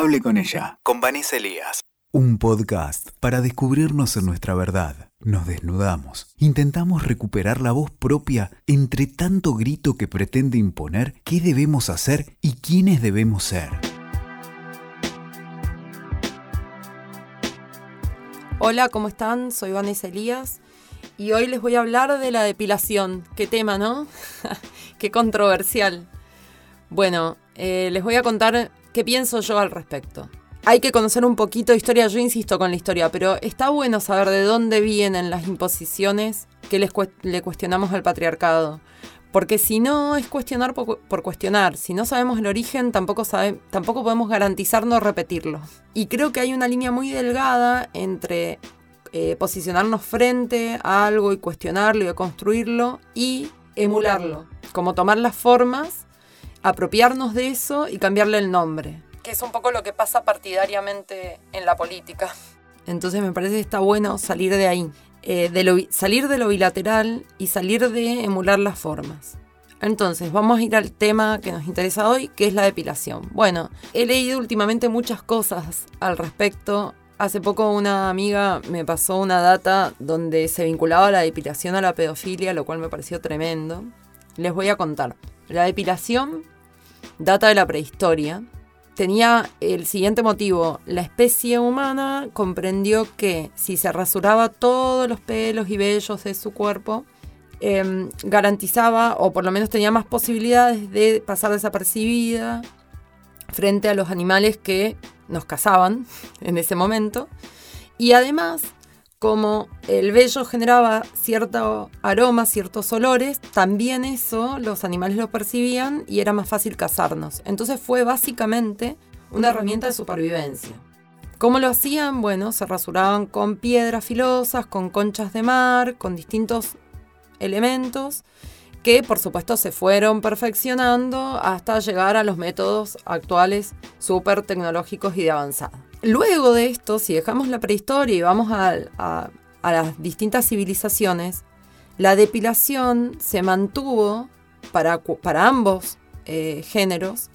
Hable con ella, con Vanessa Elías. Un podcast para descubrirnos en nuestra verdad. Nos desnudamos. Intentamos recuperar la voz propia entre tanto grito que pretende imponer qué debemos hacer y quiénes debemos ser. Hola, ¿cómo están? Soy Vanessa Elías y hoy les voy a hablar de la depilación. Qué tema, ¿no? Qué controversial. Bueno, eh, les voy a contar qué pienso yo al respecto. Hay que conocer un poquito de historia, yo insisto con la historia, pero está bueno saber de dónde vienen las imposiciones que le cuestionamos al patriarcado. Porque si no es cuestionar por, cuestionar, si no sabemos el origen, tampoco, tampoco podemos garantizar no repetirlo. Y creo que hay una línea muy delgada entre eh, posicionarnos frente a algo y cuestionarlo y construirlo y emularlo, como tomar las formas apropiarnos de eso y cambiarle el nombre. Que es un poco lo que pasa partidariamente en la política. Entonces me parece que está bueno salir de ahí, eh, de salir de lo bilateral y salir de emular las formas. Entonces, vamos a ir al tema que nos interesa hoy, que es la depilación. Bueno, he leído últimamente muchas cosas al respecto. Hace poco una amiga me pasó una data donde se vinculaba la depilación a la pedofilia, lo cual me pareció tremendo. Les voy a contar. La depilación data de la prehistoria. Tenía el siguiente motivo. La especie humana comprendió que si se rasuraba todos los pelos y vellos de su cuerpo, em, garantizaba, o por lo menos tenía más posibilidades de pasar desapercibida frente a los animales que nos cazaban en ese momento. Y además como el vello generaba cierto aroma, ciertos olores, también eso los animales lo percibían y era más fácil cazarnos. Entonces fue básicamente una herramienta de supervivencia. ¿Cómo lo hacían? Bueno, se rasuraban con piedras filosas, con conchas de mar, con distintos elementos que por supuesto se fueron perfeccionando hasta llegar a los métodos actuales súper tecnológicos y de avanzada. Luego de esto, si dejamos la prehistoria y vamos a, las distintas civilizaciones, la depilación se mantuvo para, para ambos eh, géneros,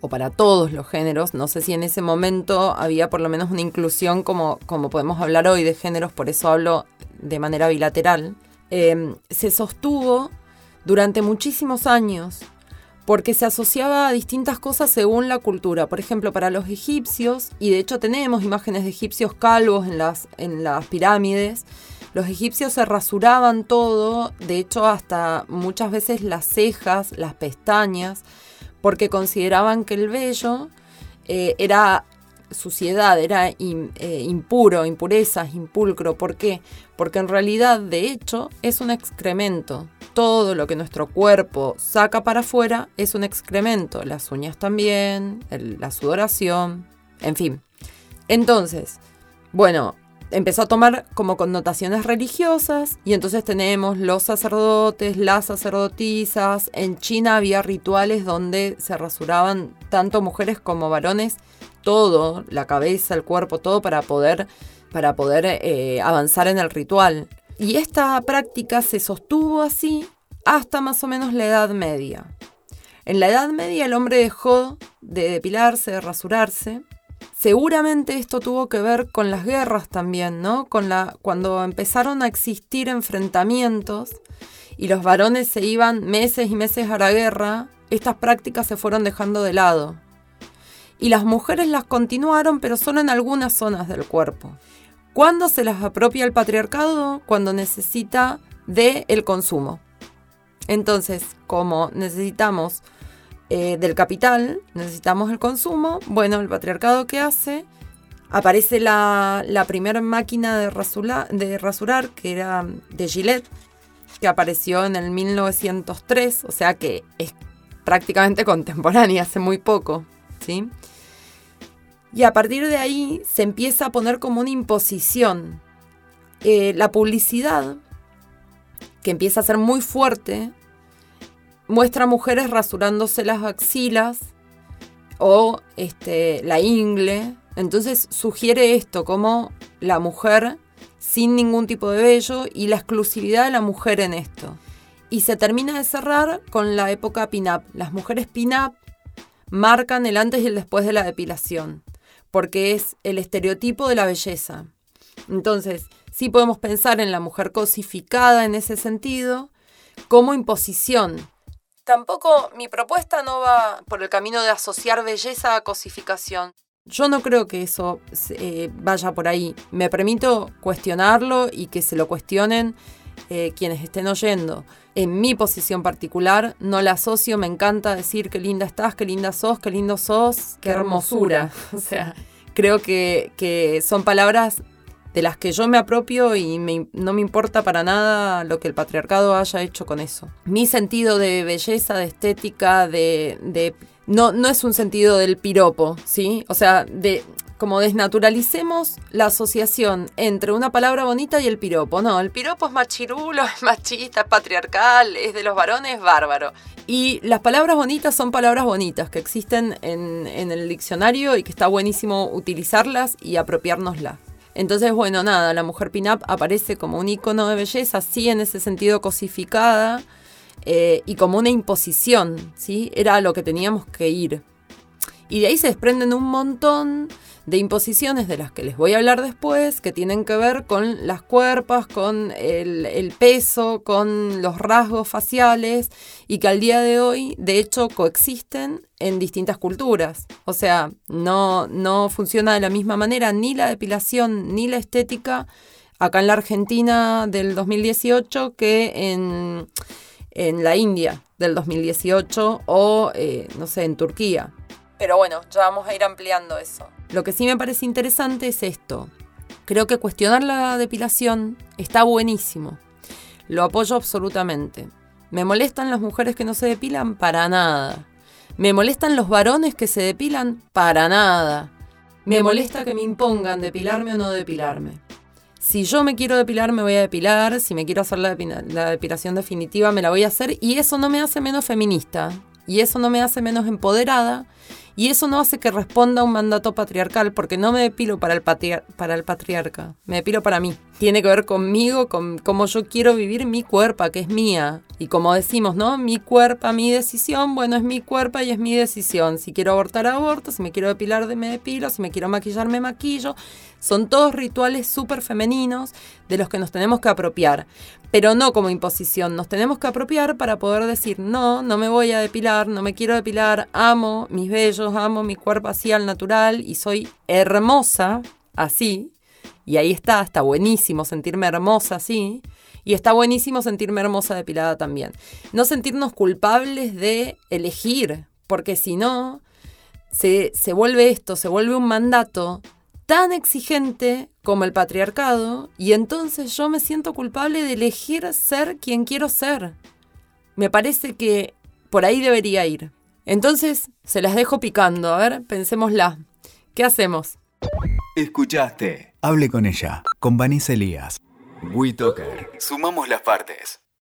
o para todos los géneros. No sé si en ese momento había por lo menos una inclusión como, como podemos hablar hoy de géneros, por eso hablo de manera bilateral. Eh, se sostuvo durante muchísimos años porque se asociaba a distintas cosas según la cultura. Por ejemplo, para los egipcios, y de hecho tenemos imágenes de egipcios calvos en las, en las pirámides, los egipcios se rasuraban todo, de hecho hasta muchas veces las cejas, las pestañas, porque consideraban que el vello eh, era suciedad, era eh, impuro, impurezas, impulcro. ¿Por qué? Porque en realidad, de hecho, es un excremento. Todo lo que nuestro cuerpo saca para afuera es un excremento. Las uñas también, la sudoración, en fin. Entonces, bueno, empezó a tomar como connotaciones religiosas y entonces tenemos los sacerdotes, las sacerdotisas. En China había rituales donde se rasuraban tanto mujeres como varones todo, la cabeza, el cuerpo, todo para poder, para poder eh, avanzar en el ritual. Y esta práctica se sostuvo así hasta más o menos la Edad Media. En la Edad Media el hombre dejó de depilarse, de rasurarse. Seguramente esto tuvo que ver con las guerras también, ¿no? Con la, cuando empezaron a existir enfrentamientos y los varones se iban meses y meses a la guerra, estas prácticas se fueron dejando de lado y las mujeres las continuaron, pero solo en algunas zonas del cuerpo. ¿Cuándo se las apropia el patriarcado? Cuando necesita del el consumo. Entonces, como necesitamos eh, del capital, necesitamos el consumo, bueno, el patriarcado ¿qué hace? Aparece la, primera máquina de, de rasurar, que era de Gillette, que apareció en el 1903, o sea que es prácticamente contemporánea, hace muy poco. Y a partir de ahí se empieza a poner como una imposición. Eh, la publicidad, que empieza a ser muy fuerte, muestra mujeres rasurándose las axilas o este, la ingle. Entonces sugiere esto como la mujer sin ningún tipo de vello y la exclusividad de la mujer en esto. Y se termina de cerrar con la época pin-up. Las mujeres pin-up marcan el antes y el después de la depilación. porque es el estereotipo de la belleza. Entonces, sí podemos pensar en la mujer cosificada en ese sentido como imposición. Tampoco mi propuesta no va por el camino de asociar belleza a cosificación. Yo no creo que eso eh, vaya por ahí. Me permito cuestionarlo y que se lo cuestionen eh, quienes estén oyendo. En mi posición particular, no la asocio, me encanta decir qué linda estás, qué linda sos, qué lindo sos, qué hermosura. O sea, creo que, que son palabras de las que yo me apropio y no me importa para nada lo que el patriarcado haya hecho con eso. Mi sentido de belleza, de estética, de... de no, no es un sentido del piropo, ¿sí? O sea, de como desnaturalicemos la asociación entre una palabra bonita y el piropo. No, el piropo es machirulo, es machista, es patriarcal, es de los varones, bárbaro. Y las palabras bonitas son palabras bonitas que existen en, el diccionario y que está buenísimo utilizarlas y apropiárnoslas. Entonces, bueno, nada, la mujer pin-up aparece como un icono de belleza, sí en ese sentido cosificada eh, y como una imposición, ¿sí? Era lo que teníamos que ir. Y de ahí se desprenden un montón de imposiciones de las que les voy a hablar después, que tienen que ver con las cuerpas, con el, peso, con los rasgos faciales y que al día de hoy, de hecho, coexisten en distintas culturas. O sea, no, no funciona de la misma manera ni la depilación ni la estética acá en la Argentina del 2018 que en, en la India del 2018 o, eh, no sé, en Turquía. Pero bueno, ya vamos a ir ampliando eso. Lo que sí me parece interesante es esto. Creo que cuestionar la depilación está buenísimo. Lo apoyo absolutamente. ¿Me molestan las mujeres que no se depilan? Para nada. ¿Me molestan los varones que se depilan? Para nada. Me molesta que me impongan depilarme o no depilarme. Si yo me quiero depilar, me voy a depilar. Si me quiero hacer la, la depilación definitiva, me la voy a hacer. Y eso no me hace menos feminista. Y eso no me hace menos empoderada. Y eso no hace que responda a un mandato patriarcal, porque no me depilo para el, para el patriarca, me depilo para mí. Tiene que ver conmigo, con cómo yo quiero vivir mi cuerpo, que es mía. Y como decimos, ¿no? Mi cuerpo, mi decisión, bueno, es mi cuerpo y es mi decisión. Si quiero abortar, aborto, si me quiero depilar, me depilo, si me quiero maquillar, me maquillo. Son todos rituales súper femeninos de los que nos tenemos que apropiar, pero no como imposición, nos tenemos que apropiar para poder decir, no, no me voy a depilar, no me quiero depilar, amo mis vellos, amo mi cuerpo así al natural y soy hermosa así. Y ahí está, está buenísimo sentirme hermosa así. Y está buenísimo sentirme hermosa depilada también. No sentirnos culpables de elegir, porque si no, se, se vuelve esto, se vuelve un mandato tan exigente como el patriarcado y entonces yo me siento culpable de elegir ser quien quiero ser. Me parece que por ahí debería ir. Entonces, se las dejo picando. A ver, pensémosla. ¿Qué hacemos? Escuchaste. Hable con ella, con Vanessa Elías. WeToker. Sumamos las partes.